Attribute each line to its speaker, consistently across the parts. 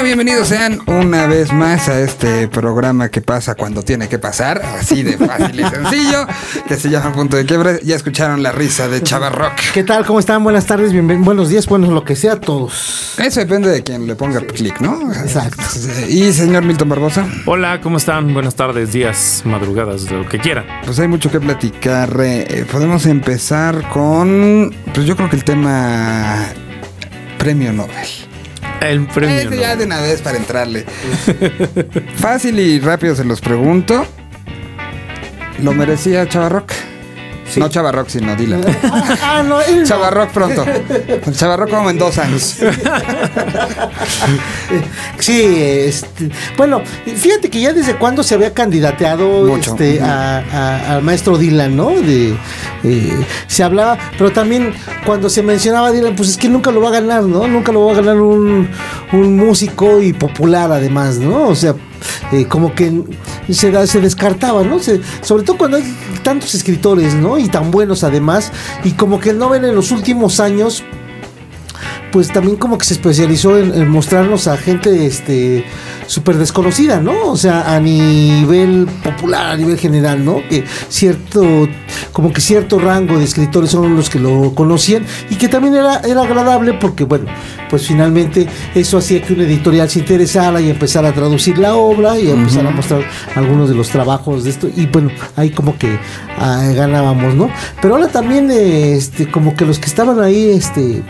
Speaker 1: Bueno, bienvenidos sean una vez más a este programa que pasa cuando tiene que pasar, así de fácil y sencillo, que se llama Punto de Quiebre. Ya escucharon la risa de Chava Rock.
Speaker 2: ¿Qué tal? ¿Cómo están? Buenas tardes, bienven- buenos días, bueno, lo que sea a todos.
Speaker 1: Eso depende de quien le ponga clic, ¿no?
Speaker 2: Exacto.
Speaker 1: Y señor Milton Barbosa,
Speaker 3: Hola, ¿cómo están? Buenas tardes, días, madrugadas, lo que quieran.
Speaker 1: pues hay mucho que platicar. Eh, podemos empezar con, pues yo creo que el tema Premio Nobel.
Speaker 3: El premio.
Speaker 1: Ese ya de una vez para entrarle. Fácil y rápido se los pregunto. ¿Lo merecía No Chavarrock, sino Dylan.
Speaker 2: ah, no, no.
Speaker 1: Chavarrock pronto. Chavarrock como en dos años.
Speaker 2: Sí, este, bueno, fíjate que ya desde cuándo se había candidateado este,
Speaker 1: Ujú.
Speaker 2: a- a- al maestro Dylan, ¿no? De, eh, se hablaba, pero también cuando se mencionaba Dylan, pues es que nunca lo va a ganar, ¿no? Nunca lo va a ganar un, un músico y popular además, ¿no? O sea, eh, como que se, se descartaba, ¿no? Se- sobre todo cuando hay tantos escritores, ¿no? Y tan buenos además, y como que el Nobel en los últimos años pues también como que se especializó en, en mostrarnos a gente este súper desconocida, ¿no? O sea, a nivel popular, a nivel general, ¿no? Que cierto, como que cierto rango de escritores son los que lo conocían y que también era, era agradable porque, bueno, pues finalmente eso hacía que una editorial se interesara y empezara a traducir la obra y empezar a mostrar algunos de los trabajos de esto y bueno, ahí como que ah, ganábamos, ¿no? Pero ahora también, este, como que los que estaban ahí, este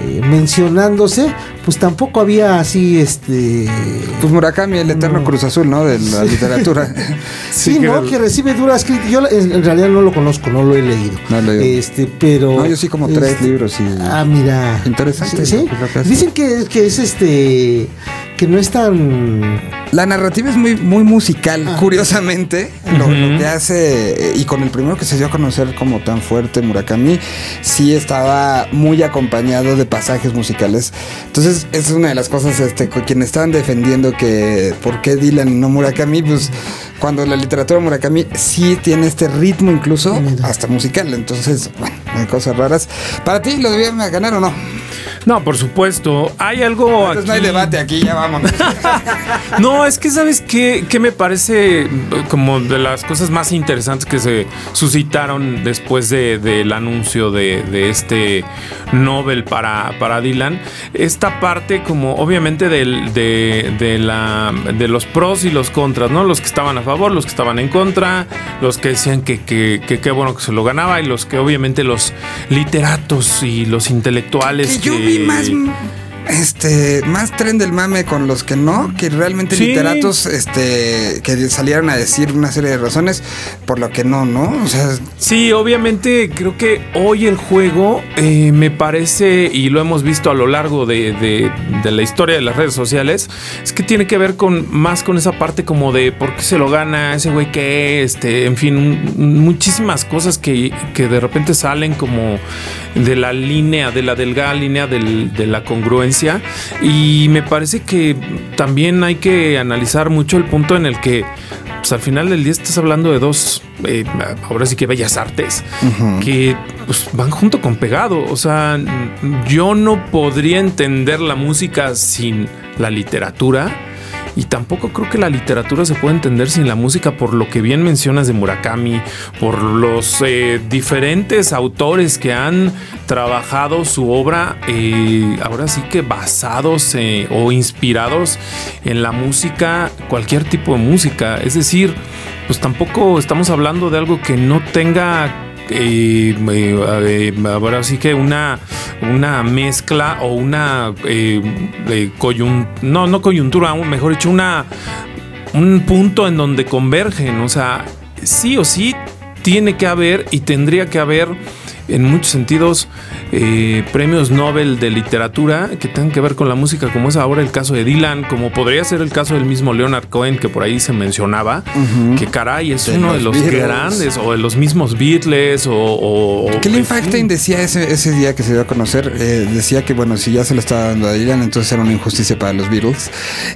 Speaker 2: eh, mencionándose, pues tampoco había así, este...
Speaker 1: Pues Murakami, el eterno Cruz Azul, ¿no? De la literatura.
Speaker 2: Sí,
Speaker 3: que
Speaker 2: ¿no? Que recibe duras críticas. Yo en, realidad no lo conozco, no lo he leído.
Speaker 1: No lo he leído.
Speaker 2: Este, pero...
Speaker 1: No, yo sí como tres
Speaker 2: este,
Speaker 1: libros y...
Speaker 2: Ah, mira.
Speaker 1: Interesante
Speaker 2: Sí. Dicen que, que es este... Que no es tan...
Speaker 1: La narrativa es muy, muy musical,
Speaker 2: Ah.
Speaker 1: curiosamente. Lo, lo que hace, eh, y con el primero que se dio a conocer como tan fuerte, Murakami, sí estaba muy acompañado de pasajes musicales. Entonces, esa es una de las cosas, este, con quienes estaban defendiendo que por qué Dylan y no Murakami, pues cuando la literatura de Murakami sí tiene este ritmo incluso
Speaker 2: Mira.
Speaker 1: hasta musical. Entonces, bueno, hay cosas raras. ¿Para ti lo debían ganar o no?
Speaker 3: No, por supuesto. Hay algo
Speaker 1: Entonces no hay
Speaker 3: aquí-
Speaker 1: debate aquí, ya vámonos.
Speaker 3: No, es que sabes qué, qué me parece eh, como de las cosas más interesantes que se suscitaron después de- del anuncio de, de este Nobel para, para Dylan. Esta parte como obviamente del- de, de la, de los pros y los contras, ¿no? Los que estaban a favor, los que estaban en contra, los que decían que que- que qué bueno que se lo ganaba y los que obviamente los literatos y los intelectuales.
Speaker 1: Que yo vi más este más tren del mame con los que no, que realmente
Speaker 3: Sí.
Speaker 1: literatos este que salieron a decir una serie de razones por lo que no, ¿no? O sea,
Speaker 3: Sí, obviamente creo que hoy el juego eh, me parece, y lo hemos visto a lo largo de, de- de la historia de las redes sociales, es que tiene que ver con más con esa parte como de por qué se lo gana ese güey que, este, en fin, muchísimas cosas que, que de repente salen como de la línea, de la delgada línea del- de la congruencia. Y me parece que también hay que analizar mucho el punto en el que pues al final del día estás hablando de dos, eh, ahora sí que bellas artes, que pues, van junto con pegado. O sea, yo no podría entender la música sin la literatura. Y tampoco creo que la literatura se pueda entender sin la música, por lo que bien mencionas de Murakami, por los eh, diferentes autores que han trabajado su obra, eh, ahora sí que basados eh, o inspirados en la música, cualquier tipo de música. Es decir, pues tampoco estamos hablando de algo que no tenga eh, ahora sí que una, una mezcla o una eh, no, no coyuntura, mejor dicho, una un punto en donde convergen. O sea, sí o sí tiene que haber y tendría que haber en muchos sentidos eh, premios Nobel de literatura que tengan que ver con la música, como es ahora el caso de Dylan, como podría ser el caso del mismo Leonard Cohen que por ahí se mencionaba, que caray es uno de los grandes o de los mismos Beatles o...
Speaker 1: o Kelly Factain decía ese, ese día que se dio a conocer, eh, decía que bueno, si ya se lo estaba dando a Dylan, entonces era una injusticia para los Beatles.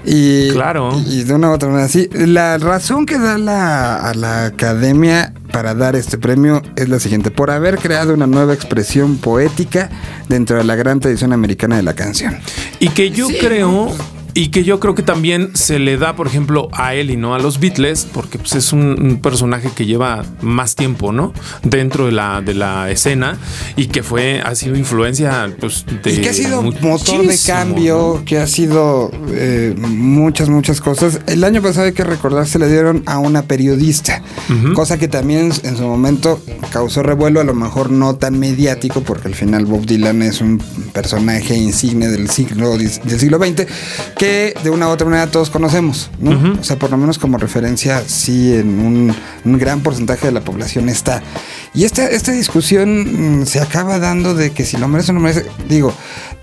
Speaker 1: Y,
Speaker 3: claro.
Speaker 1: Y, de una u otra manera, sí. La razón que da la, a la academia para dar este premio es la siguiente, por haber creado una nueva expresión poética dentro de la gran tradición americana de la canción.
Speaker 3: Y que yo creo y que yo creo que también se le da, por ejemplo, a él y no a los Beatles, porque pues, es un, personaje que lleva más tiempo, ¿no? Dentro de la, de la escena y que fue, ha sido influencia, pues, de.
Speaker 1: Y que ha sido motor de cambio, que ha sido eh, muchas, muchas cosas. El año pasado hay que recordar, se le dieron a una periodista, cosa que también en su momento causó revuelo, a lo mejor no tan mediático, porque al final Bob Dylan es un personaje insigne del siglo, del siglo XX, que de una u otra manera todos conocemos, ¿no? O sea, por lo menos como referencia, sí, en un, gran porcentaje de la población está. Y esta, esta discusión mm, se acaba dando de que si lo merece o no merece, digo,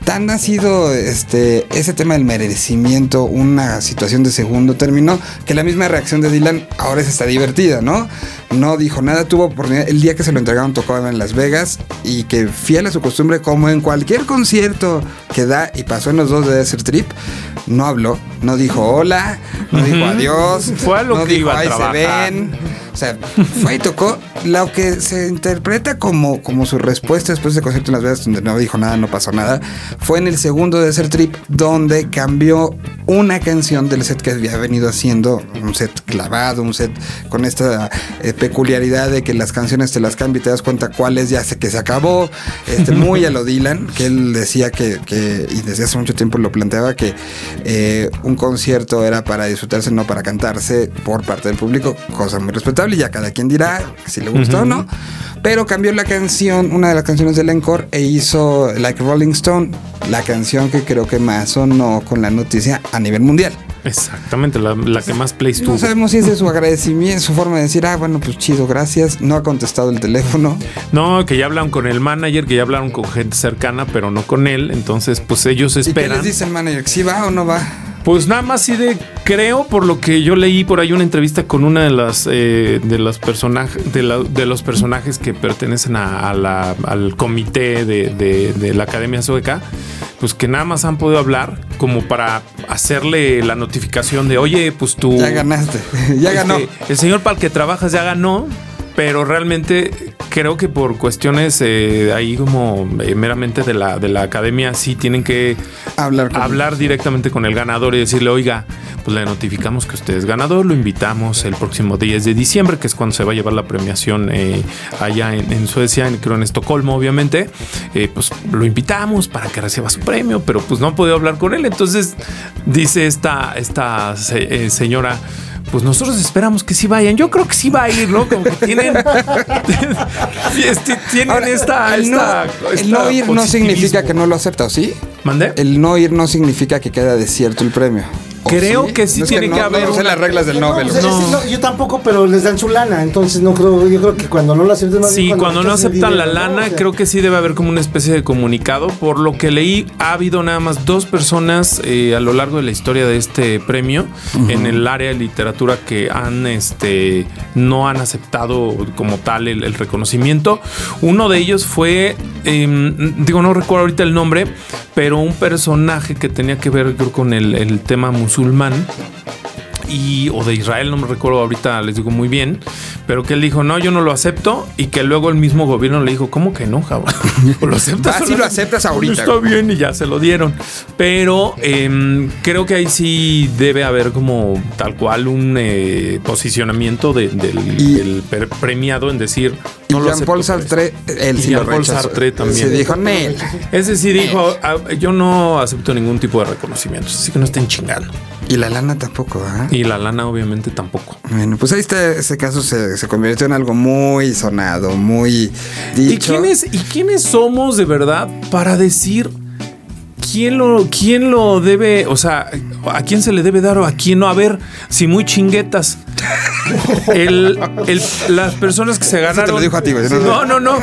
Speaker 1: tan ha sido este, ese tema del merecimiento una situación de segundo término que la misma reacción de Dylan ahora es está divertida, ¿no? No dijo nada, tuvo oportunidad. El día que se lo entregaron tocaba en Las Vegas y que fiel a su costumbre, como en cualquier concierto que da y pasó en los dos de Desert Trip, no habló, no dijo hola, no dijo adiós,
Speaker 3: Fue lo
Speaker 1: no
Speaker 3: que
Speaker 1: dijo
Speaker 3: iba a
Speaker 1: ahí se ven. O sea, fue y tocó lo que se interpreta como, como su respuesta después de concierto en Las Vegas, donde no dijo nada, no pasó nada, fue en el segundo de Desert Trip, donde cambió una canción del set que había venido haciendo, un set clavado, un set con esta eh, peculiaridad de que las canciones te las cambia y te das cuenta cuáles ya sé que se acabó, este, muy a lo Dylan, que él decía que, que, y desde hace mucho tiempo lo planteaba, que eh, un concierto era para disfrutarse, no para cantarse por parte del público, cosa muy respetable, y ya cada quien dirá si le gustó o no. Pero cambió la canción, una de las canciones del encore, e hizo Like Rolling Stone, la canción que creo que más sonó con la noticia a nivel mundial.
Speaker 3: Exactamente, la, la que más plays tuvo.
Speaker 1: No sabemos si es de su agradecimiento, su forma de decir, ah, bueno, pues chido, gracias. No ha contestado el teléfono.
Speaker 3: No, que ya hablaron con el manager, que ya hablaron con gente cercana, pero no con él. Entonces, pues ellos esperan.
Speaker 1: ¿Y qué les dice el manager? ¿Si va o no va?
Speaker 3: Pues nada más sí de creo por lo que yo leí por ahí una entrevista con una de las eh, de los personajes de, la, de, los personajes que pertenecen a, a la, al comité de, de, de, la Academia Sueca, pues que nada más han podido hablar como para hacerle la notificación de oye, pues tú
Speaker 1: ya ganaste, ya ganó.
Speaker 3: El señor para el que trabajas ya ganó, pero realmente creo que por cuestiones eh, ahí como eh, meramente de la, de la academia sí tienen que
Speaker 1: hablar, con
Speaker 3: hablar directamente con el ganador y decirle, oiga, pues le notificamos que usted es ganador, lo invitamos el próximo 10 de diciembre, que es cuando se va a llevar la premiación eh, allá en, en, Suecia, en, creo en Estocolmo, obviamente, eh, pues lo invitamos para que reciba su premio, pero pues no ha podido hablar con él. Entonces dice esta, esta eh, señora, pues nosotros esperamos que sí vayan. Yo creo que sí va a ir, ¿no? Como que tienen, tienen
Speaker 1: Ahora,
Speaker 3: esta,
Speaker 1: el,
Speaker 3: esta,
Speaker 1: no, el no ir no significa que no lo acepta, ¿o sí?
Speaker 3: ¿Mande?
Speaker 1: El no ir no significa que queda desierto el premio.
Speaker 3: Creo sí? que sí
Speaker 1: no
Speaker 3: tiene
Speaker 1: que,
Speaker 3: que,
Speaker 1: no,
Speaker 3: haber.
Speaker 1: No sé las reglas del Nobel.
Speaker 2: No, no. no, yo tampoco, pero les dan su lana. Entonces no creo. Yo creo que cuando no lo aceptan.
Speaker 3: Sí, cuando, cuando no aceptan dinero, la lana, o sea, creo que sí debe haber como una especie de comunicado. Por lo que leí, ha habido nada más dos personas eh, a lo largo de la historia de este premio uh -huh. en el área de literatura que han, este, no han aceptado como tal el, el reconocimiento. Uno de ellos fue, eh, digo, no recuerdo ahorita el nombre, pero un personaje que tenía que ver creo, con el, el tema musulmán y o de Israel, no me recuerdo ahorita, les digo muy bien, pero que él dijo, no, yo no lo acepto, y que luego el mismo gobierno le dijo, ¿cómo que no, Java?
Speaker 1: ¿Lo aceptas? Ah, sí lo aceptas ahorita.
Speaker 3: Está bien, y ya se lo dieron. Pero eh, creo que ahí sí debe haber como tal cual un eh, posicionamiento de, del,
Speaker 1: y,
Speaker 3: del, premiado en decir.
Speaker 1: No y Jean-Paul Sartre, él sí
Speaker 3: Jean Paul Sartre también.
Speaker 1: Se dijo, Nel.
Speaker 3: Ese sí dijo, ah, yo no acepto ningún tipo de reconocimiento, así que no estén chingando.
Speaker 1: Y la lana tampoco.
Speaker 3: Y la lana obviamente tampoco.
Speaker 1: Bueno, pues ahí está, ese caso se, se convirtió en algo muy sonado, muy dicho.
Speaker 3: ¿Y quiénes, ¿Y quiénes somos de verdad para decir quién lo, quién lo debe, o sea, a quién se le debe dar o a quién no. A ver, si muy chinguetas. El, el- las personas que se
Speaker 1: Eso
Speaker 3: ganaron.
Speaker 1: te lo dijo a ti, güey.
Speaker 3: No, no, no.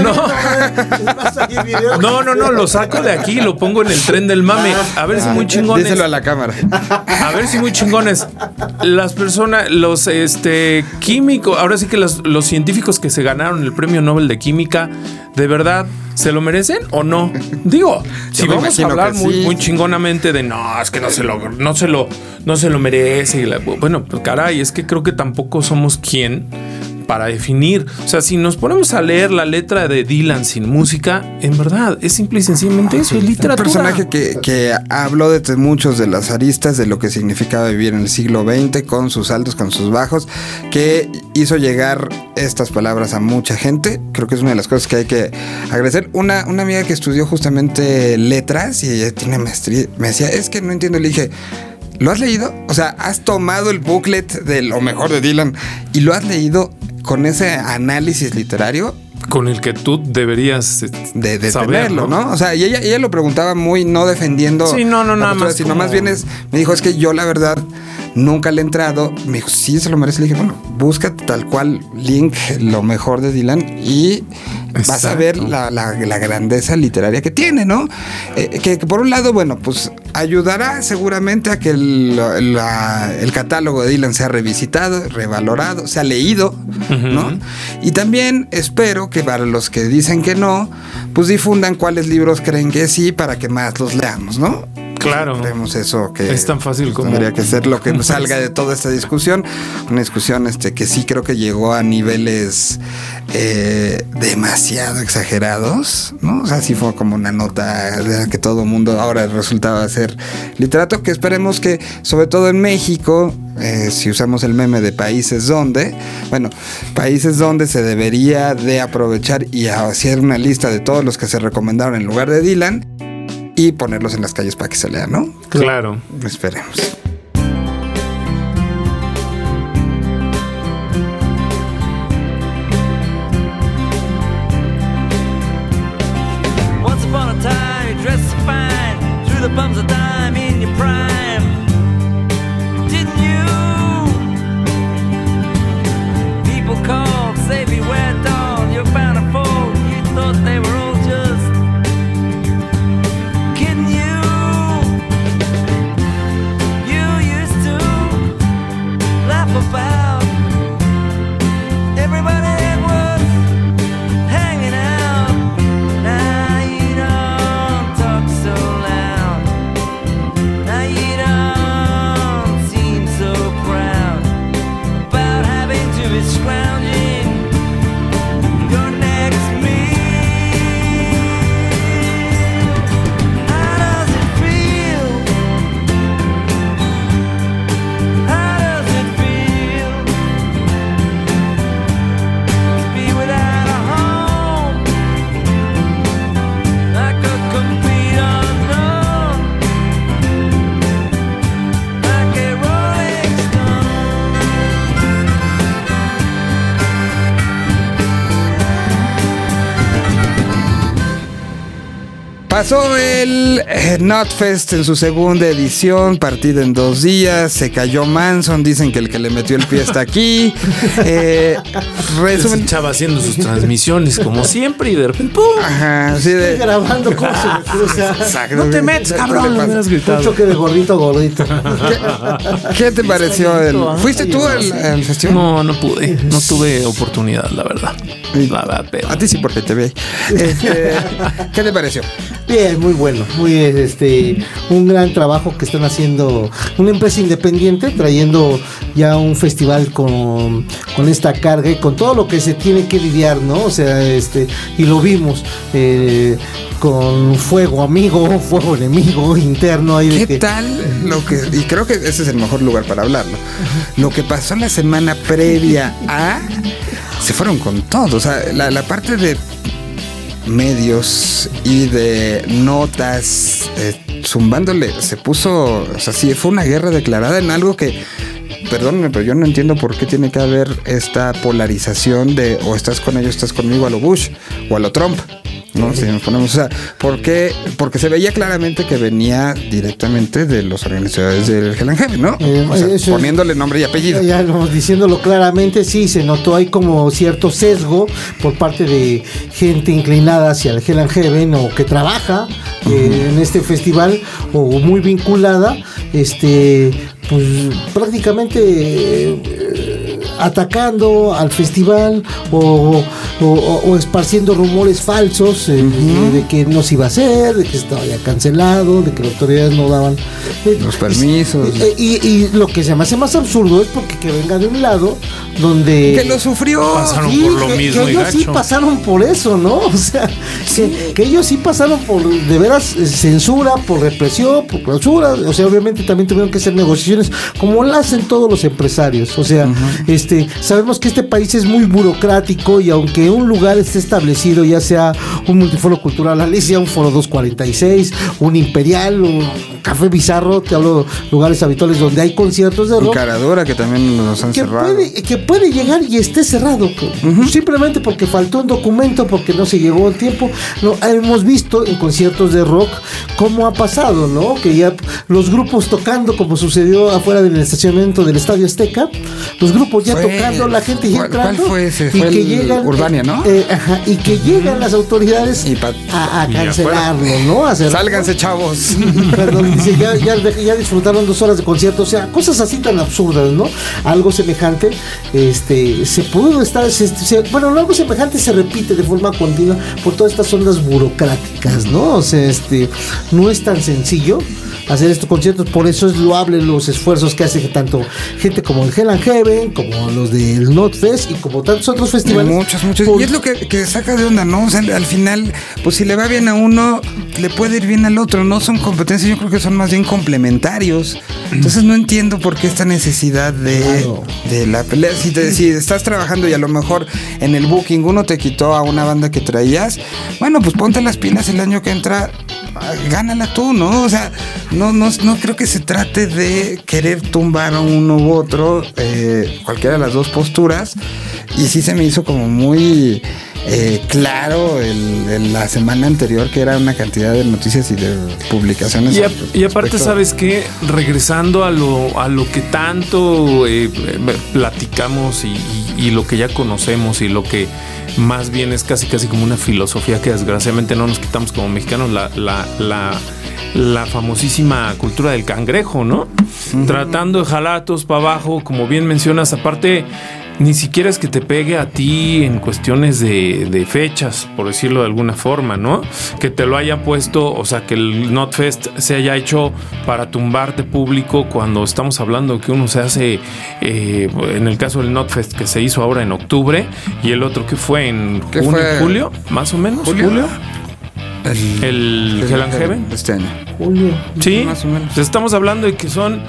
Speaker 2: No,
Speaker 3: No. No, no, no, lo saco de aquí y lo pongo en el tren del mame. A ver si muy chingones.
Speaker 1: Díselo a la cámara.
Speaker 3: A ver si muy chingones. Las personas, los este químicos, ahora sí que los, los científicos que se ganaron el premio Nobel de Química, ¿de verdad se lo merecen o no? Digo, si vamos a hablar muy,
Speaker 1: sí.
Speaker 3: muy chingonamente de no, es que no se lo, no se lo, no se lo merece. bueno, pues caray, es que creo que tampoco somos quien para definir. O sea, si nos ponemos a leer la letra de Dylan sin música, en verdad, es simple y sencillamente eso, es
Speaker 1: Un
Speaker 3: literatura.
Speaker 1: personaje que, que habló de muchos de las aristas de lo que significaba vivir en el siglo XX, con sus altos, con sus bajos, que hizo llegar estas palabras a mucha gente. Creo que es una de las cosas que hay que agradecer. Una, una amiga que estudió justamente letras y ella tiene maestría, me decía, es que no entiendo. Le dije, ¿lo has leído? O sea, has tomado el booklet de lo mejor de Dylan y lo has leído con ese análisis literario
Speaker 3: con el que tú deberías eh,
Speaker 1: de, de
Speaker 3: saber,
Speaker 1: tenerlo, ¿no? O sea, y ella, ella lo preguntaba muy no defendiendo.
Speaker 3: Sí, no, no, nada
Speaker 1: postura,
Speaker 3: más
Speaker 1: Sino
Speaker 3: como-
Speaker 1: más bien es, me dijo, es que yo la verdad nunca le he entrado. Me dijo, sí, se lo merece. Le dije, bueno, busca tal cual link, lo mejor de Dylan y vas a ver la, la- la grandeza literaria que tiene, ¿no? Eh, que, que por un lado, bueno, pues ayudará seguramente a que el, la- el catálogo de Dylan sea revisitado, revalorado, sea leído, ¿no? Y también espero que para los que dicen que no, pues difundan cuáles libros creen que sí para que más los leamos, ¿no?
Speaker 3: Claro.
Speaker 1: Creemos eso que
Speaker 3: Es tan fácil como-
Speaker 1: tendría que ser lo que salga de toda esta discusión, una discusión este que sí creo que llegó a niveles eh, demasiado exagerados, ¿no? O sea, sí fue como una nota de que todo mundo ahora resultaba ser literato, que esperemos que sobre todo en México eh, si usamos el meme de países donde, bueno, países donde se debería de aprovechar y hacer una lista de todos los que se recomendaron en lugar de Dylan y ponerlos en las calles para que se lean, ¿no?
Speaker 3: Claro.
Speaker 1: Esperemos. Pasó el eh, Notfest en su segunda edición, partida en dos días. Se cayó Manson, dicen que el que le metió el pie está aquí. Eh, resumen.
Speaker 3: chava haciendo sus transmisiones como siempre y de repente ¡pum!
Speaker 1: Ajá, sí de.
Speaker 2: grabando cómo se me cruza.
Speaker 1: Exacto,
Speaker 3: No te metes,
Speaker 1: ¿Qué
Speaker 3: cabrón.
Speaker 1: pasa?
Speaker 3: hubieras
Speaker 2: Un choque de gordito gordito.
Speaker 1: ¿Qué te pareció el. ¿Fuiste tú al, al festival?
Speaker 3: No, no pude. No tuve oportunidad, la verdad. La verdad, pero.
Speaker 1: A ti sí, porque te ve. Este, ¿Qué te pareció?
Speaker 2: Bien, muy bueno, muy este, un gran trabajo que están haciendo una empresa independiente, trayendo ya un festival con, con esta carga y con todo lo que se tiene que lidiar, ¿no? O sea, este, y lo vimos eh, con fuego amigo, fuego enemigo interno ahí
Speaker 1: ¿Qué
Speaker 2: que-
Speaker 1: tal lo que.? Y creo que ese es el mejor lugar para hablarlo. Lo que pasó la semana previa a. Se fueron con todo. O sea, la, la parte de medios y de notas eh, zumbándole se puso. O sea, sí, fue una guerra declarada en algo que. Perdónenme, pero yo no entiendo por qué tiene que haber esta polarización de o estás con ellos, estás conmigo a lo Bush o a lo Trump. ¿No? Si nos ponemos, o sea, ¿por qué? Porque se veía claramente que venía directamente de los organizadores del Hell and Heaven, ¿no?
Speaker 2: Eh,
Speaker 1: O sea,
Speaker 2: eso
Speaker 1: poniéndole nombre y apellido.
Speaker 2: Ya no, diciéndolo claramente, sí, se notó ahí como cierto sesgo por parte de gente inclinada hacia el Hell and Heaven o que trabaja eh, en este festival o muy vinculada, este, pues prácticamente eh, atacando al festival o, o- o- o esparciendo rumores falsos eh, de que no se iba a hacer, de que estaba ya cancelado, de que las autoridades no daban eh,
Speaker 1: Los permisos.
Speaker 2: eh, y, y lo que se me hace más absurdo es porque que venga de un lado donde
Speaker 1: Que lo sufrió.
Speaker 3: Pasaron
Speaker 2: Sí,
Speaker 3: por lo
Speaker 2: que-
Speaker 3: mismo
Speaker 2: que
Speaker 3: y
Speaker 2: ellos sí pasaron por eso, ¿no? O sea, que, que ellos sí pasaron por de veras eh, censura, por represión, por clausura. O sea, obviamente también tuvieron que hacer negociaciones como lo hacen todos los empresarios. O sea, este, sabemos que este país es muy burocrático y aunque un lugar esté establecido, ya sea un multiforo cultural Alicia, un foro 246, un imperial, un café bizarro, te hablo lugares habituales donde hay conciertos de rock
Speaker 1: Encaradora que también nos han
Speaker 2: que
Speaker 1: cerrado.
Speaker 2: puede, que puede llegar y esté cerrado. co- Simplemente porque faltó un documento, porque no se llegó el tiempo. No, hemos visto en conciertos de rock cómo ha pasado, ¿no? Que ya los grupos tocando, como sucedió afuera del estacionamiento del Estadio Azteca, los grupos ya
Speaker 1: Fue-
Speaker 2: tocando, la gente ya
Speaker 1: ¿cuál- cuál
Speaker 2: entrando.
Speaker 1: fue ese?
Speaker 2: Y
Speaker 1: Fue
Speaker 2: que
Speaker 1: el
Speaker 2: llegan.
Speaker 1: Urbania, ¿no?
Speaker 2: eh, ajá, y que llegan las autoridades
Speaker 1: Y
Speaker 2: a, a
Speaker 3: y
Speaker 2: cancelarlo, ¿no? A.
Speaker 1: Sálganse, chavos.
Speaker 2: Perdón, ya, disfrutaron dos horas de concierto, o sea, cosas así tan absurdas, ¿no? Algo semejante, este, se pudo estar, se- se- bueno, no, algo semejante se repite de forma continua por todas estas ondas burocráticas, ¿no? O sea, este, no es tan sencillo hacer estos conciertos, por eso es loable los esfuerzos que hace tanto gente como el Hell and Heaven, como los del Notfest y como tantos otros festivales.
Speaker 1: Muchos, muchos.
Speaker 2: Por-
Speaker 1: Y es lo que, que saca de onda, ¿no? O sea, al final, pues si le va bien a uno, le puede ir bien al otro. No son competencias, yo creo que son más bien complementarios. Entonces no entiendo por qué esta necesidad de,
Speaker 2: Claro.
Speaker 1: de la pelea. Si, te- si estás trabajando y a lo mejor en el booking uno te quitó a una banda que traías, bueno, pues ponte las pilas el año que entra. Gánala tú, ¿no? O sea, no, no, no creo que se trate de querer tumbar a uno u otro, eh, cualquiera de las dos posturas. Y sí se me hizo como muy eh, claro el- el- la semana anterior que era una cantidad de noticias y de publicaciones.
Speaker 3: Y, a-
Speaker 1: al
Speaker 3: y aparte. ¿sabes qué? Regresando a lo, a lo que tanto eh, eh, platicamos y, y- y lo que ya conocemos y lo que más bien es casi casi como una filosofía que desgraciadamente no nos quitamos como mexicanos, la, la, la, la famosísima cultura del cangrejo, ¿no? Tratando de todos para abajo, como bien mencionas, aparte... Ni siquiera es que te pegue a ti en cuestiones de, de fechas, por decirlo de alguna forma, ¿no? Que te lo haya puesto, o sea, que el NotFest se haya hecho para tumbarte público cuando estamos hablando que uno se hace, eh, en el caso del NotFest que se hizo ahora en octubre y el otro que fue en
Speaker 1: ¿Qué
Speaker 3: junio,
Speaker 1: fue?
Speaker 3: julio, más o menos,
Speaker 1: Julio.
Speaker 3: julio.
Speaker 1: El,
Speaker 3: El Hell and Heaven.
Speaker 1: Este año.
Speaker 2: Julio.
Speaker 3: Sí,
Speaker 1: Más o menos.
Speaker 3: pues estamos hablando de que son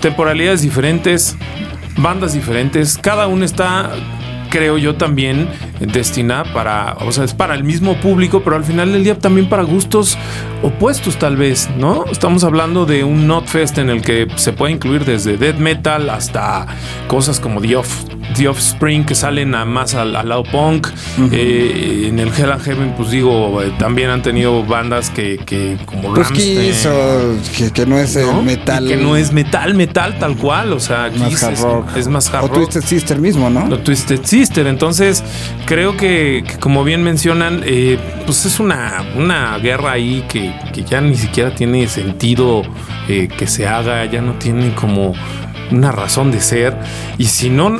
Speaker 3: temporalidades diferentes, bandas diferentes, cada una está, creo yo también, destinada para, o sea, es para el mismo público, pero al final del día también para gustos opuestos tal vez, ¿no? Estamos hablando de un Notfest en el que se puede incluir desde death metal hasta cosas como The Off. The Offspring que salen a más al, al lado punk. Eh, en el Hell and Heaven, pues digo, eh, también han tenido bandas que, que como
Speaker 1: Pues Kiss o que, que no es metal.
Speaker 3: Y que no es metal, metal tal cual. O sea,
Speaker 1: más
Speaker 3: Kiss
Speaker 1: hard
Speaker 3: es,
Speaker 1: rock.
Speaker 3: es más hard
Speaker 1: O
Speaker 3: rock.
Speaker 1: Twisted Sister mismo, ¿no?
Speaker 3: Lo Twisted Sister. Entonces, creo que, que como bien mencionan, eh, pues es una, una guerra ahí que, que ya ni siquiera tiene sentido que se haga, ya no tiene como una razón de ser. Y si no,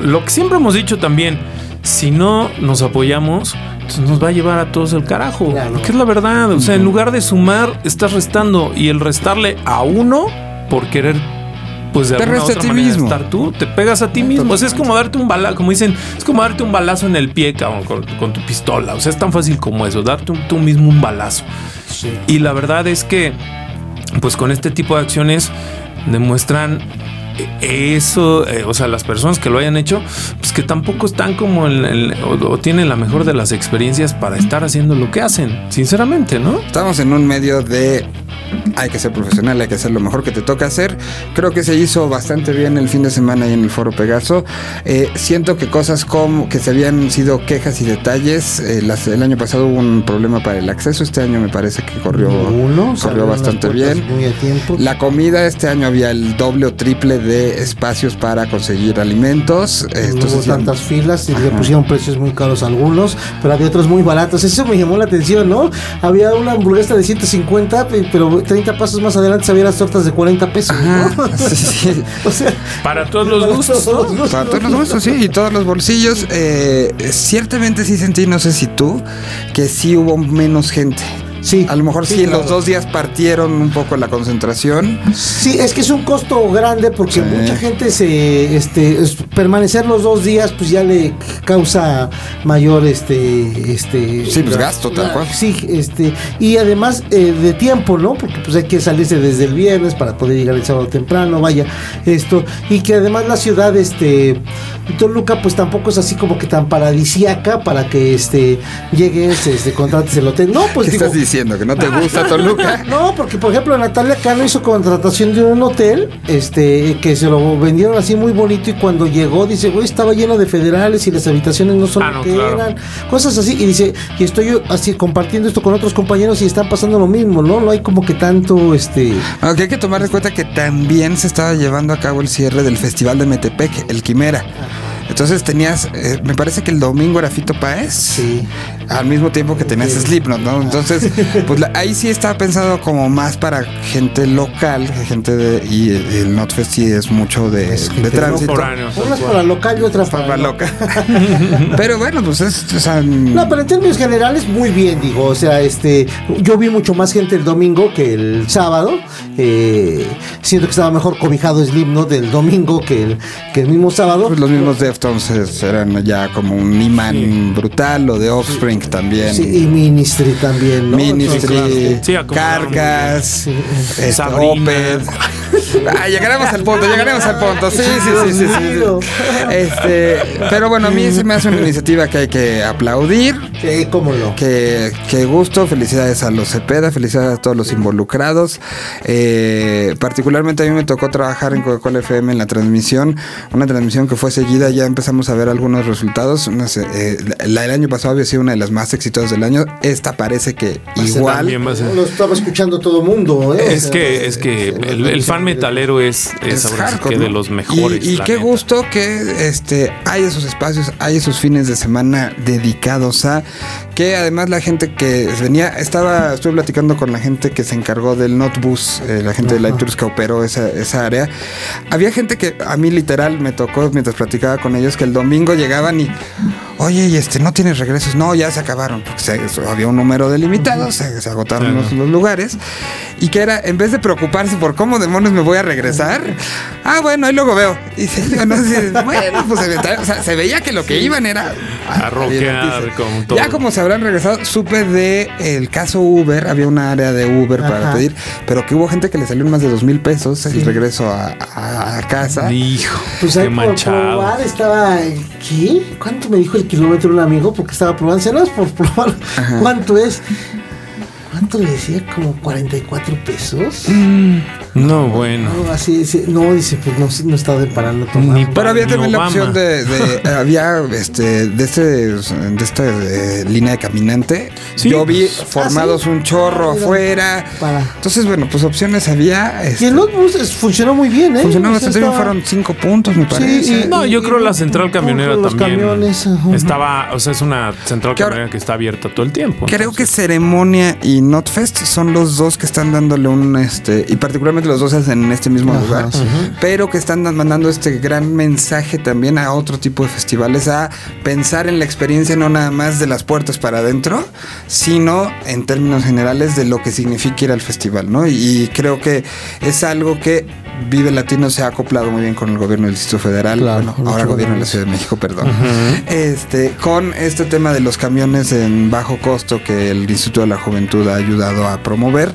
Speaker 3: lo que siempre hemos dicho también, si no nos apoyamos, nos va a llevar a todos el carajo.
Speaker 2: Claro.
Speaker 3: Porque es la verdad. O sea, en lugar de sumar, estás restando. Y el restarle a uno por querer pues de
Speaker 1: Te
Speaker 3: alguna otra
Speaker 1: a ti
Speaker 3: manera
Speaker 1: mismo.
Speaker 3: estar tú, te pegas a ti mismo. O sea, es como darte un balazo, como dicen, es como darte un balazo en el pie, cabrón, con, con tu pistola. O sea, es tan fácil como eso, darte un- tú mismo un balazo. Y la verdad es que, pues con este tipo de acciones demuestran eso, eh, o sea, las personas que lo hayan hecho, pues que tampoco están como en, o tienen la mejor de las experiencias para estar haciendo lo que hacen, sinceramente, ¿no?
Speaker 1: Estamos en un medio de hay que ser profesional, hay que hacer lo mejor que te toca hacer. Creo que se hizo bastante bien el fin de semana ahí en el Foro Pegaso. Eh, siento que cosas como que se habían sido quejas y detalles, eh, las- el año pasado hubo un problema para el acceso, este año me parece que corrió,
Speaker 2: Uno,
Speaker 1: corrió bastante bien.
Speaker 2: Muy a tiempo.
Speaker 1: La comida este año había el doble o triple de espacios para conseguir alimentos.
Speaker 2: no hubo tantas filas y le pusieron precios muy caros a algunos, pero había otros muy baratos. Eso me llamó la atención, ¿no? Había una hamburguesa de 150, pe- pero 30 pasos más adelante había las tortas de 40 pesos. ¿no?
Speaker 1: Sí, sí.
Speaker 2: o sea,
Speaker 3: Para todos los gustos.
Speaker 1: Para todos los gustos, sí, y todos los bolsillos. Eh, ciertamente sí sentí, no sé si tú, que sí hubo menos gente.
Speaker 2: Sí.
Speaker 1: A lo mejor sí, en
Speaker 2: claro.
Speaker 1: los dos días partieron un poco la concentración.
Speaker 2: Sí, es que es un costo grande porque
Speaker 1: Sí.
Speaker 2: mucha gente se este es- permanecer los dos días pues ya le causa mayor este este
Speaker 1: Sí, pues, gasto, tal cual.
Speaker 2: Sí, este y además eh, de tiempo, ¿no? Porque pues hay que salirse desde el viernes para poder llegar el sábado temprano, vaya, esto y que además la ciudad este Toluca pues tampoco es así como que tan paradisiaca para que este llegues, este contrates el hotel. No, pues
Speaker 1: ¿Qué
Speaker 2: digo,
Speaker 1: estás diciendo? ¿Que no te gusta Toluca?
Speaker 2: no, porque por ejemplo Natalia Cano hizo contratación de un hotel, este, que se lo vendieron así muy bonito y cuando llegó dice, güey, estaba lleno de federales y las habitaciones no son
Speaker 3: Ah,
Speaker 2: lo
Speaker 3: no,
Speaker 2: que
Speaker 3: claro.
Speaker 2: eran, cosas así y dice, y estoy yo así compartiendo esto con otros compañeros y están pasando lo mismo, ¿no? No hay como que tanto, este,
Speaker 1: Aunque hay que tomar en cuenta que también se estaba llevando a cabo el cierre del Festival de Metepec, el Quimera. Entonces tenías, eh, me parece que el domingo era Fito Páez.
Speaker 2: Sí.
Speaker 1: Al mismo tiempo que tenías Slipknot, ¿no? Entonces, pues la- ahí sí estaba pensado como más para gente local, gente de. Y el, el Notfest sí es mucho de, de tránsito.
Speaker 3: Foráneo, tal
Speaker 2: una es
Speaker 3: cual.
Speaker 2: para local y otra para,
Speaker 1: Para loca. Pero bueno, pues es. o sea,
Speaker 2: No, pero en términos generales muy bien, digo, o sea, este, yo vi mucho más gente el domingo que el sábado, eh, siento que estaba mejor cobijado Slipknot del domingo que el, que el mismo sábado.
Speaker 1: pues los mismos Deftones es- eran ya como un imán brutal, lo de Offspring también.
Speaker 2: Sí, y Ministry también, ¿no?
Speaker 1: Ministry,
Speaker 2: Entonces,
Speaker 3: Sí,
Speaker 1: Carcas,
Speaker 2: Sí.
Speaker 1: este. Opeth. Ah, llegaremos al punto, llegaremos al punto. Sí, sí, sí, sí, sí. Este, pero bueno, a mí se me hace una iniciativa que hay que aplaudir.
Speaker 2: Sí, cómo no.
Speaker 1: Qué, qué gusto, felicidades a los Cepeda, felicidades a todos los involucrados. Eh, particularmente a mí me tocó trabajar en Coca-Cola FM en la transmisión, una transmisión que fue seguida, ya empezamos a ver algunos resultados. Eh, la del año pasado había sido una de las más exitosas del año, esta parece que igual.
Speaker 3: Va.
Speaker 2: Lo estaba escuchando todo mundo, ¿eh?
Speaker 3: Es
Speaker 2: O sea,
Speaker 3: que, es que el, el fan metalero es, es,
Speaker 1: es
Speaker 3: ahora sí
Speaker 1: hardcore,
Speaker 3: que de los mejores.
Speaker 1: Y, qué
Speaker 3: neta.
Speaker 1: gusto que este hay esos espacios, hay esos fines de semana dedicados a que además la gente que venía, estaba, estuve platicando con la gente que se encargó del Notbus, eh, la gente de Light Tours que operó esa, esa área. Había gente que a mí literal me tocó mientras platicaba con ellos que el domingo llegaban y Oye, y este, ¿no tienes regresos? No, ya se acabaron, porque se- había un número delimitado, se, se agotaron
Speaker 3: Claro.
Speaker 1: los, los lugares. Y que era, en vez de preocuparse por cómo demonios me voy a regresar, ah, bueno, ahí luego veo. Y se, yo no sé, bueno, pues se, ve- o sea, se veía que lo que iban era
Speaker 3: A rockear
Speaker 1: divertirse.
Speaker 3: con todo.
Speaker 1: Ya como se habrán regresado, supe de el caso Uber, había una área de Uber para pedir, pero que hubo gente que le salió más de dos mil pesos el regreso a, a- a casa.
Speaker 3: Hijo,
Speaker 2: Pues
Speaker 3: qué
Speaker 2: ahí por probar estaba. ¿Qué? ¿Cuánto me dijo el kilómetro un amigo? Porque estaba probando. No es por probar. ¿Cuánto es? ¿Cuánto le decía? Como 44 pesos.
Speaker 3: No, bueno.
Speaker 2: No, así dice. No, dice, pues no, no estaba de parar, no tomar.
Speaker 3: Ni
Speaker 1: Pero había también la opción de, de- había este de este de esta eh, línea de caminante.
Speaker 3: Sí.
Speaker 1: Yo vi
Speaker 3: Ah,
Speaker 1: formados
Speaker 2: ¿sí?
Speaker 1: un chorro
Speaker 2: Ah,
Speaker 1: afuera.
Speaker 2: Para.
Speaker 1: Entonces, bueno, pues opciones había.
Speaker 2: Y
Speaker 1: Este,
Speaker 2: el notebus es- funcionó muy bien, ¿eh?
Speaker 1: funcionó bastante bien, fueron cinco puntos, me parece.
Speaker 2: y-
Speaker 3: No, yo creo la central camionera
Speaker 2: los
Speaker 3: también
Speaker 2: camiones,
Speaker 3: estaba, o sea, es una central
Speaker 1: Que ahora-
Speaker 3: camionera que está abierta todo el tiempo.
Speaker 1: Creo que Ceremonia y Notfest son los dos que están dándole un este y particularmente los dos hacen en este mismo
Speaker 2: Ajá,
Speaker 1: lugar,
Speaker 2: sí.
Speaker 1: pero que están mandando este gran mensaje también a otro tipo de festivales a pensar en la experiencia no nada más de las puertas para adentro, sino en términos generales de lo que significa ir al festival, ¿no? Y creo que es algo que Vive Latino se ha acoplado muy bien con el gobierno del Distrito Federal,
Speaker 2: Claro,
Speaker 1: bueno, ahora gobierno de la. Ciudad de México, perdón. Este, con este tema de los camiones en bajo costo que el Instituto de la Juventud ha ayudado a promover.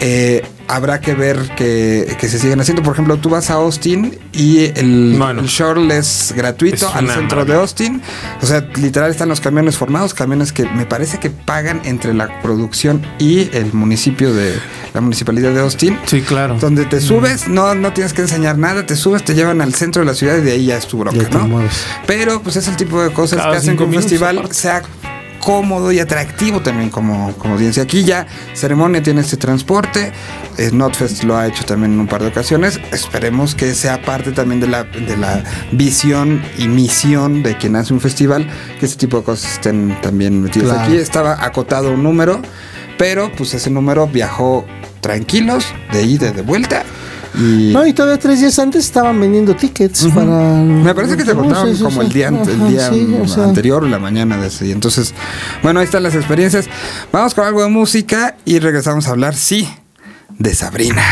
Speaker 1: Eh, habrá que ver que, que se siguen haciendo. Por ejemplo, tú vas a Austin y el,
Speaker 3: Bueno.
Speaker 1: el shuttle es gratuito
Speaker 3: Es
Speaker 1: al centro de. Austin. O sea, literal están los camiones formados, camiones que me parece que pagan entre la producción y el municipio de la municipalidad de Austin.
Speaker 3: Sí, claro.
Speaker 1: Donde te subes, no, no tienes que enseñar nada, te subes, te llevan al centro de la ciudad y de ahí ya es tu bronca, ¿no?
Speaker 2: mueves.
Speaker 1: Pero pues es el tipo de cosas
Speaker 3: Cada
Speaker 1: que hacen que un festival
Speaker 3: aparte.
Speaker 1: sea cómodo y atractivo también como, como audiencia. Aquí ya Ceremonia tiene este transporte, eh, Notfest lo ha hecho también en un par de ocasiones. Esperemos que sea parte también de la, de la visión y misión de quien hace un festival, que este tipo de cosas estén también metidas
Speaker 2: Claro.
Speaker 1: aquí. Estaba acotado un número, pero pues ese número viajó tranquilos, de ida y de vuelta. Y
Speaker 2: No, y todavía tres días antes estaban vendiendo tickets para.
Speaker 1: me parece que se
Speaker 2: sí, sí,
Speaker 1: como
Speaker 2: sí.
Speaker 1: el día, el día
Speaker 2: sí, o sea,
Speaker 1: anterior o la mañana de ese día. Entonces, bueno, ahí están las experiencias. Vamos con algo de música y regresamos a hablar, sí, de Sabrina.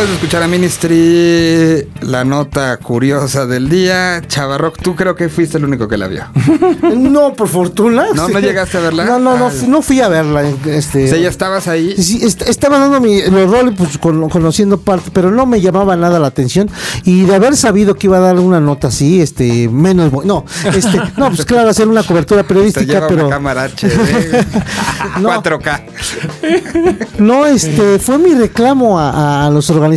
Speaker 1: Después de escuchar a Ministry, la nota curiosa del día, Chavarrock, tú creo que fuiste el único que la vio.
Speaker 2: No, por fortuna.
Speaker 1: ¿No, no llegaste a verla?
Speaker 2: No, no, no,
Speaker 1: Ah.
Speaker 2: no fui a verla. Este,
Speaker 1: O sea, ya estabas ahí.
Speaker 2: Sí, est- estaba dando mi, roles, pues con- conociendo parte, pero no me llamaba nada la atención. Y de haber sabido que iba a dar una nota así, este, menos. No, este, no, pues claro, hacer una cobertura periodística, pero.
Speaker 1: una cámara HD
Speaker 2: No.
Speaker 1: 4K.
Speaker 2: No, este, fue mi reclamo a, a los organizadores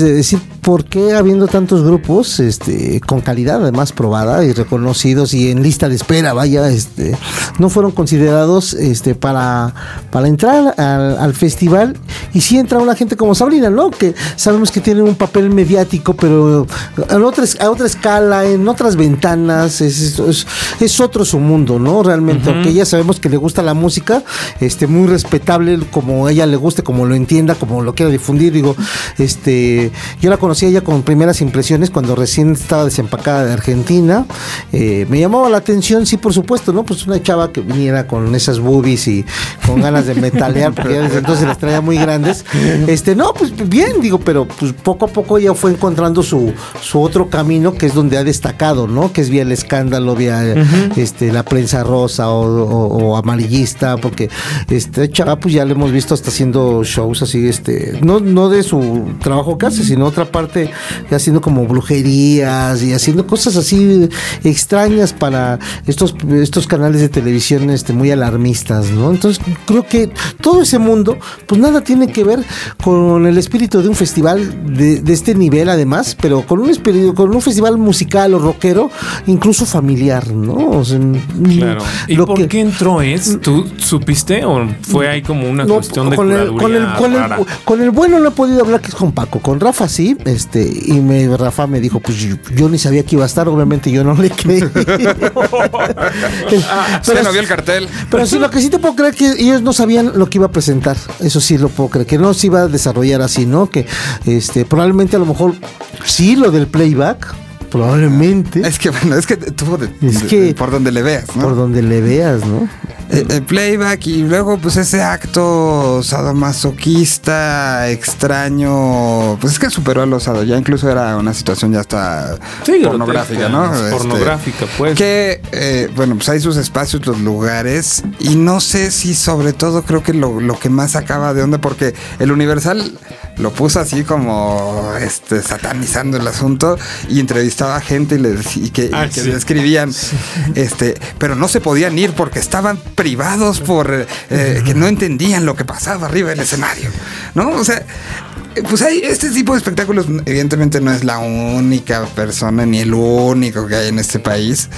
Speaker 2: de decir por qué habiendo tantos grupos, este, con calidad además probada y reconocidos y en lista de espera, vaya, este, no fueron considerados, este, para, para entrar al, al festival y sí entra una gente como Sabrina, ¿no? Que sabemos que tiene un papel mediático, pero en otra, a otra escala, en otras ventanas, es, es, es otro su mundo, ¿no? Realmente, aunque ya sabemos que le gusta la música, este, muy respetable como ella le guste, como lo entienda, como lo quiera difundir, digo, este, yo la conocí a ella con primeras impresiones cuando recién estaba desempacada de Argentina, eh, me llamaba la atención, sí, por supuesto, ¿no? Pues una chava que viniera con esas boobies y con ganas de metalear, porque ya desde entonces las traía muy grandes, este, no, pues bien, digo, pero pues poco a poco ella fue encontrando su, su otro camino, que es donde ha destacado, ¿no? Que es vía el escándalo, vía este, la prensa rosa o, o- o amarillista, porque este chava, pues ya lo hemos visto hasta haciendo shows así, este, no, no de su trabajo que hace, sino otra parte, haciendo como brujerías y haciendo cosas así extrañas para estos, estos canales de televisión este, muy alarmistas, ¿no? Entonces creo que todo ese mundo, pues nada tiene que ver con el espíritu de un festival de, de este nivel además, pero con un espíritu, con un festival musical o rockero, incluso familiar, ¿no? O sea,
Speaker 3: Claro. ¿Y
Speaker 2: lo
Speaker 3: por
Speaker 2: que-
Speaker 3: qué entró es? ¿Tú supiste o fue ahí como una
Speaker 2: no,
Speaker 3: cuestión de
Speaker 2: con el, con, el, con el bueno no he podido hablar que es con Paco, con Rafa sí, Este, y me, Rafa me dijo, pues yo, yo ni sabía que iba a estar, obviamente yo no le creí.
Speaker 1: Usted no vio el cartel.
Speaker 2: Pero sí, lo que sí te puedo creer que ellos no sabían lo que iba a presentar. Eso sí lo puedo creer, que no se iba a desarrollar así, ¿no? Que este, probablemente a lo mejor sí lo del playback, probablemente.
Speaker 1: Es que bueno, es que tuvo de,
Speaker 2: Es
Speaker 1: de-
Speaker 2: que-
Speaker 1: por donde le veas, ¿no?
Speaker 2: Por donde le veas, ¿no?
Speaker 1: Eh, eh, playback y luego pues ese acto sadomasoquista extraño pues es que superó al osado ya incluso era una situación ya hasta
Speaker 3: Sí,
Speaker 1: pornográfica no Este,
Speaker 3: pornográfica, pues.
Speaker 1: que eh, bueno pues hay sus espacios los lugares y no sé si sobre todo creo que lo, lo que más acaba de onda porque el Universal lo puso así como este satanizando el asunto y entrevistaba a gente y, le dec- y que, y
Speaker 3: Ah,
Speaker 1: que
Speaker 3: sí.
Speaker 1: describían este pero no se podían ir porque estaban privados por eh, que no entendían lo que pasaba arriba del escenario no o sea pues hay este tipo de espectáculos evidentemente no es la única persona ni el único que hay en este país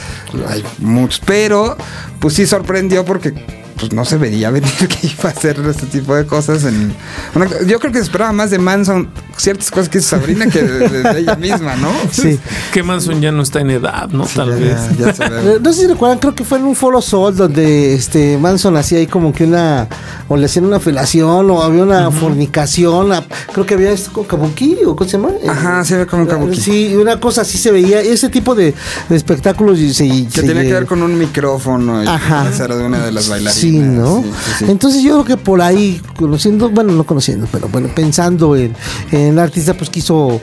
Speaker 1: hay muchos pero pues sí sorprendió porque pues no se veía venir que iba a hacer este tipo de cosas en una- yo creo que se esperaba más de Manson ciertas cosas que hizo Sabrina que de, de- de ella misma no
Speaker 2: Sí.
Speaker 3: Que Manson ya no está en edad, ¿no? Tal
Speaker 1: Ya-
Speaker 3: vez.
Speaker 1: ya se ve.
Speaker 2: Eh, No sé si recuerdan, creo que fue en un Foro Sol donde este Manson hacía ahí como que una o le hacían una felación o había una fornicación, a- creo que había esto con kabuki o cómo se llama?
Speaker 1: Ajá, se ve como un kabuki.
Speaker 2: Sí, una cosa así se veía, ese tipo de, de espectáculos y se,
Speaker 1: Que
Speaker 2: se-
Speaker 1: tenía que ver con un micrófono y
Speaker 2: Ajá.
Speaker 1: de una de las bailarinas.
Speaker 2: Sí, ¿no?
Speaker 1: Sí, sí, sí.
Speaker 2: Entonces yo creo que por ahí, conociendo, bueno, no conociendo, pero bueno, pensando en, en el artista, pues quiso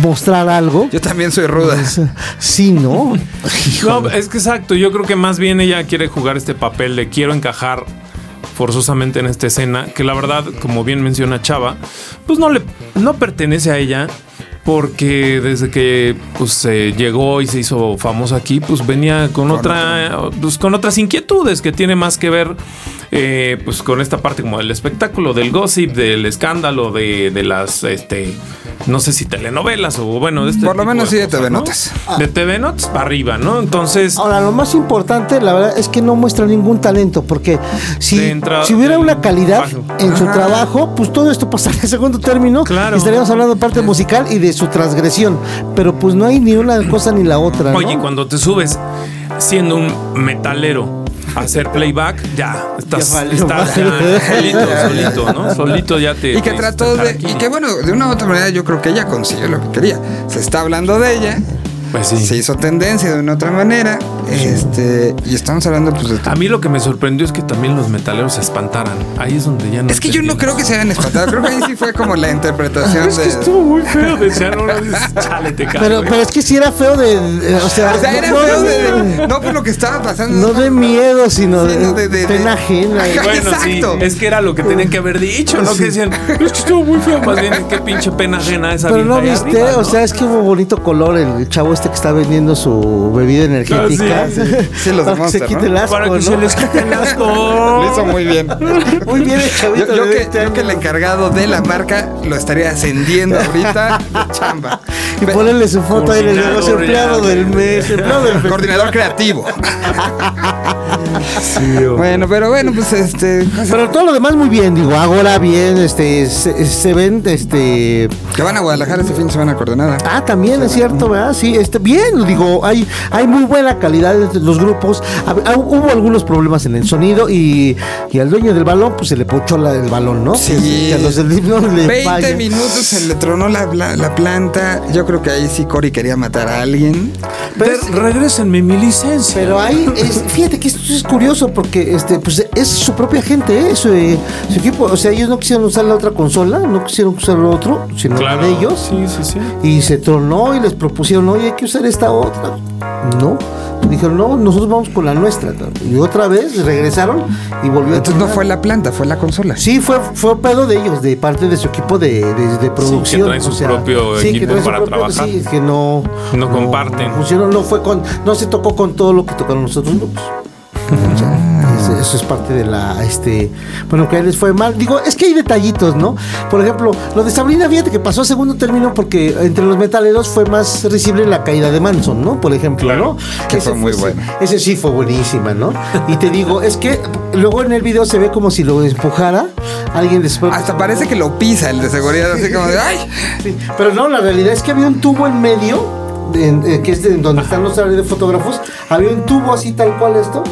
Speaker 2: mostrar algo.
Speaker 1: Yo también soy ruda.
Speaker 2: Pues, sí, ¿no?
Speaker 3: No, es que exacto. Yo creo que más bien ella quiere jugar este papel de quiero encajar forzosamente en esta escena, que la verdad, como bien menciona Chava, pues no le no pertenece a ella. Porque desde que pues se llegó y se hizo famoso aquí, pues venía con, otra, pues con otras inquietudes que tiene más que ver eh, pues con esta parte como del espectáculo, del gossip, del escándalo, de, de las este no sé si telenovelas o bueno, de este
Speaker 1: Por lo menos sí de
Speaker 3: cosas,
Speaker 1: TV
Speaker 3: ¿no?
Speaker 1: Notas.
Speaker 3: De TV Notas para arriba, ¿no? Entonces,
Speaker 2: Ahora, lo más importante, la verdad, es que no muestra ningún talento, porque si, si hubiera una calidad
Speaker 3: bajo.
Speaker 2: en su trabajo, pues todo esto pasaría a segundo término.
Speaker 3: Claro.
Speaker 2: Y estaríamos hablando de parte musical y de su transgresión. Pero pues no hay ni una cosa ni la otra. ¿no?
Speaker 3: oye, cuando te subes siendo un metalero hacer playback, ya estás,
Speaker 2: Ya valió
Speaker 3: estás ya
Speaker 2: madre.
Speaker 3: solito, solito, ¿no? Solito ya te.
Speaker 1: Y que trató de.
Speaker 3: aquí.
Speaker 1: Y que bueno, de una u otra manera yo creo que ella consiguió lo que quería. Se está hablando de ella.
Speaker 3: Pues sí.
Speaker 1: Se hizo tendencia de una otra manera. Este. Y estamos hablando, pues. de-
Speaker 3: A mí lo que me sorprendió es que también los metaleros se espantaran. Ahí es donde ya no.
Speaker 1: es que yo no creo que se hayan espantado. Creo que ahí sí fue como la interpretación
Speaker 3: Es que
Speaker 1: de.
Speaker 3: estuvo muy feo. Decían, ahora dices, chale, te cago,
Speaker 2: Pero,
Speaker 3: güey".
Speaker 2: pero es que sí era feo de. de- o sea,
Speaker 1: O sea, era
Speaker 2: no,
Speaker 1: feo
Speaker 2: no,
Speaker 1: de, de- No por lo que estaba pasando.
Speaker 2: no de miedo, sino de,
Speaker 1: de- de-
Speaker 2: pena
Speaker 1: de-
Speaker 2: ajena.
Speaker 1: Ajá.
Speaker 3: Bueno,
Speaker 1: Exacto.
Speaker 3: sí, es que era lo que tenían que haber dicho, ¿no? Que decían, es que estuvo muy feo. Más bien, qué pinche pena ajena esa
Speaker 2: Pero no viste,
Speaker 3: arriba,
Speaker 2: o sea, es que hubo bonito color el chavo este que está vendiendo su bebida energética.
Speaker 3: Ah, sí,
Speaker 1: Sí, los de
Speaker 2: Para que se quite
Speaker 1: ¿no?
Speaker 2: el asco,
Speaker 3: Para que
Speaker 2: ¿no?
Speaker 3: se les quite el asco.
Speaker 1: Lo hizo muy bien.
Speaker 2: Muy bien el
Speaker 1: Yo,
Speaker 2: chavito
Speaker 1: yo que,
Speaker 2: 20
Speaker 1: yo que el encargado de la marca lo estaría ascendiendo ahorita de chamba.
Speaker 2: Y ponenle su foto ahí en el negocio empleado del mes, empleado del mes.
Speaker 1: Coordinador creativo.
Speaker 3: Sí,
Speaker 1: Bueno, pero bueno, pues este.
Speaker 2: Pero todo lo demás muy bien, digo, ahora bien, este, se, se ven, este,
Speaker 1: Que van a Guadalajara este fin de semana coordenada.
Speaker 2: ah, también es cierto, ¿verdad? Sí, este, bien, digo, hay, hay muy buena calidad entre los grupos, Hab- ah, hubo algunos problemas en el sonido y, y al dueño del balón, pues se le pochó la- el balón, ¿no?
Speaker 1: Sí.
Speaker 2: Que, los del himno le
Speaker 1: 20
Speaker 2: falla.
Speaker 1: minutos se le tronó la, la- la planta. Yo creo que ahí sí Cory quería matar a alguien.
Speaker 3: De- regrésenme mi licencia.
Speaker 2: Pero ahí, es- fíjate que esto es curioso porque este, pues es su propia gente, ¿eh? su, eh, su equipo. O sea, ellos no quisieron usar la otra consola, no quisieron usar lo otro, sino la de ellos.
Speaker 3: Sí, sí, sí.
Speaker 2: Y se tronó y les propusieron, oye, hay que usar esta otra. No. Dijeron, no, nosotros vamos con la nuestra. Y otra vez regresaron y volvió a
Speaker 1: Entonces no fue la planta, fue la consola.
Speaker 2: Sí, fue, fue pedo de ellos, de parte de su equipo de, de, de producción.
Speaker 3: traen su
Speaker 2: o sea,
Speaker 3: propio
Speaker 2: sí, que
Speaker 3: equipo
Speaker 2: su
Speaker 3: para
Speaker 2: propio-
Speaker 3: trabajar.
Speaker 2: Sí, que no,
Speaker 3: No comparten.
Speaker 2: funcionó, no fue con, no se tocó con todo lo que tocaron los otros grupos. O sea, es- eso es parte de la, este, bueno, que a él les fue mal. Digo, es que hay detallitos, ¿no? Por ejemplo, lo de Sabrina, fíjate que pasó a segundo término porque entre los metaleros fue más risible la caída de Manson, ¿no? Por ejemplo, ¿no?
Speaker 1: Que fue muy
Speaker 2: ese-
Speaker 1: bueno.
Speaker 2: Ese sí fue buenísima, ¿no? Y te digo, es que luego en el video se ve como si lo empujara alguien después.
Speaker 1: Hasta parece que lo pisa el de seguridad, así como de ¡ay!
Speaker 2: Sí, pero no, la realidad es que había un tubo en medio, en- eh, que es de donde están los de fotógrafos, había un tubo así tal cual esto,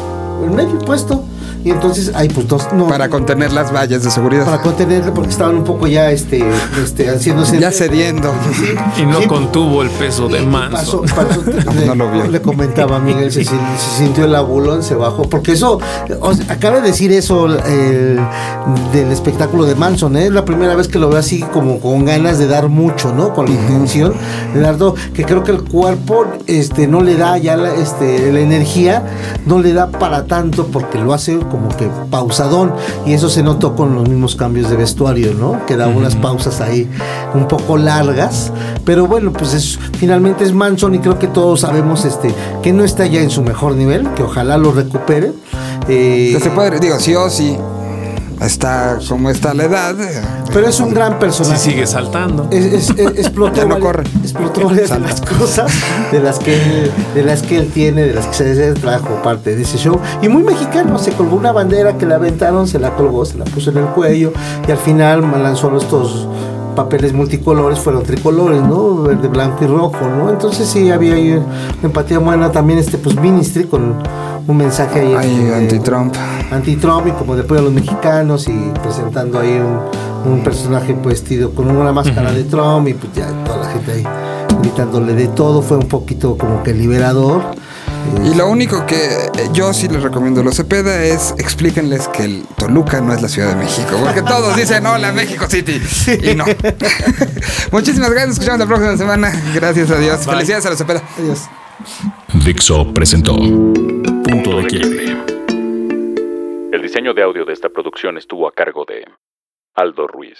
Speaker 2: en medio puesto, y entonces ahí pues dos, no,
Speaker 1: Para contener las vallas de seguridad.
Speaker 2: para contenerlo porque estaban un poco ya este, este haciéndose
Speaker 1: ya cediendo.
Speaker 3: Y no
Speaker 2: Sí.
Speaker 3: contuvo el peso de
Speaker 2: Pasó-
Speaker 3: Manson.
Speaker 2: pasó- le,
Speaker 1: No lo vio.
Speaker 2: le comentaba a Miguel, se, sin- se sintió el abulón, se bajó. Porque eso, o sea, acaba de decir eso el- del espectáculo de Manson, ¿eh? es la primera vez que lo veo así como con ganas de dar mucho, ¿no? Con la intención de dar todo. Que creo que el cuerpo este, no le da ya la, este, la energía, no le da para tanto porque lo hace como que pausadón. Y eso se notó con los mismos cambios de vestuario, ¿no? Que da unas pausas ahí un poco largas. Pero bueno, pues es, finalmente es Manson y creo que todos sabemos este, que no está ya en su mejor nivel, que ojalá lo recupere. Eh,
Speaker 1: se puede, digo, sí o sí. Está como está la edad. eh,
Speaker 2: pero es un gran
Speaker 3: Si
Speaker 2: personaje.
Speaker 3: sigue saltando.
Speaker 2: Es- es- es- explotó,
Speaker 1: Ya no corre.
Speaker 2: explotó varias de las cosas de las que él, de las que él tiene, de las que se trajo parte de ese show. Y muy mexicano, se colgó una bandera que le aventaron, se la colgó, se la puso en el cuello y al final lanzó estos papeles multicolores, fueron tricolores, ¿no? Verde, blanco y rojo, ¿no? Entonces sí había ahí una empatía buena también este pues Ministry con un mensaje ahí
Speaker 1: Ay,
Speaker 2: este,
Speaker 1: anti-Trump.
Speaker 2: anti-Trump y como de apoyo a los mexicanos y presentando ahí un, un personaje pues, vestido con una máscara de Trump y pues ya toda la gente ahí gritándole de todo, fue un poquito como que liberador.
Speaker 1: Y lo único que eh, yo sí les recomiendo a los Cepeda es explíquenles que el Toluca no es la Ciudad de México. Porque todos dicen, hola, México City. Y no. Muchísimas gracias. Nos escuchamos la próxima semana. Gracias a Dios.
Speaker 3: Bye.
Speaker 1: Felicidades a los Cepeda.
Speaker 2: Adiós.
Speaker 4: Dixo presentó Punto de Quiebre.
Speaker 5: El diseño de audio de esta producción estuvo a cargo de Aldo Ruiz.